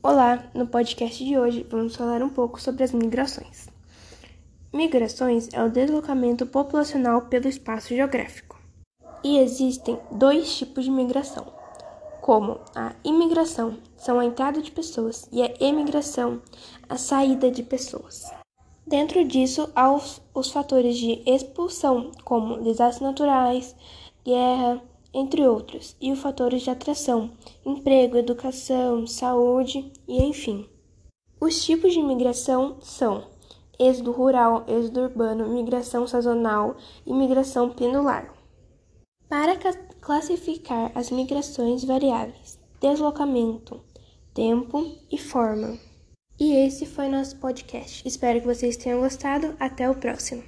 Olá, no podcast de hoje vamos falar um pouco sobre as migrações. Migrações é o deslocamento populacional pelo espaço geográfico. E existem dois tipos de migração, como a imigração, são a entrada de pessoas, e a emigração, a saída de pessoas. Dentro disso, há os, os fatores de expulsão, como desastres naturais, guerra, entre outros, e os fatores de atração, emprego, educação, saúde e enfim. Os tipos de migração são êxodo rural, êxodo urbano, migração sazonal e migração pendular. Para classificar as migrações variáveis, deslocamento, tempo e forma. E esse foi nosso podcast. Espero que vocês tenham gostado. Até o próximo.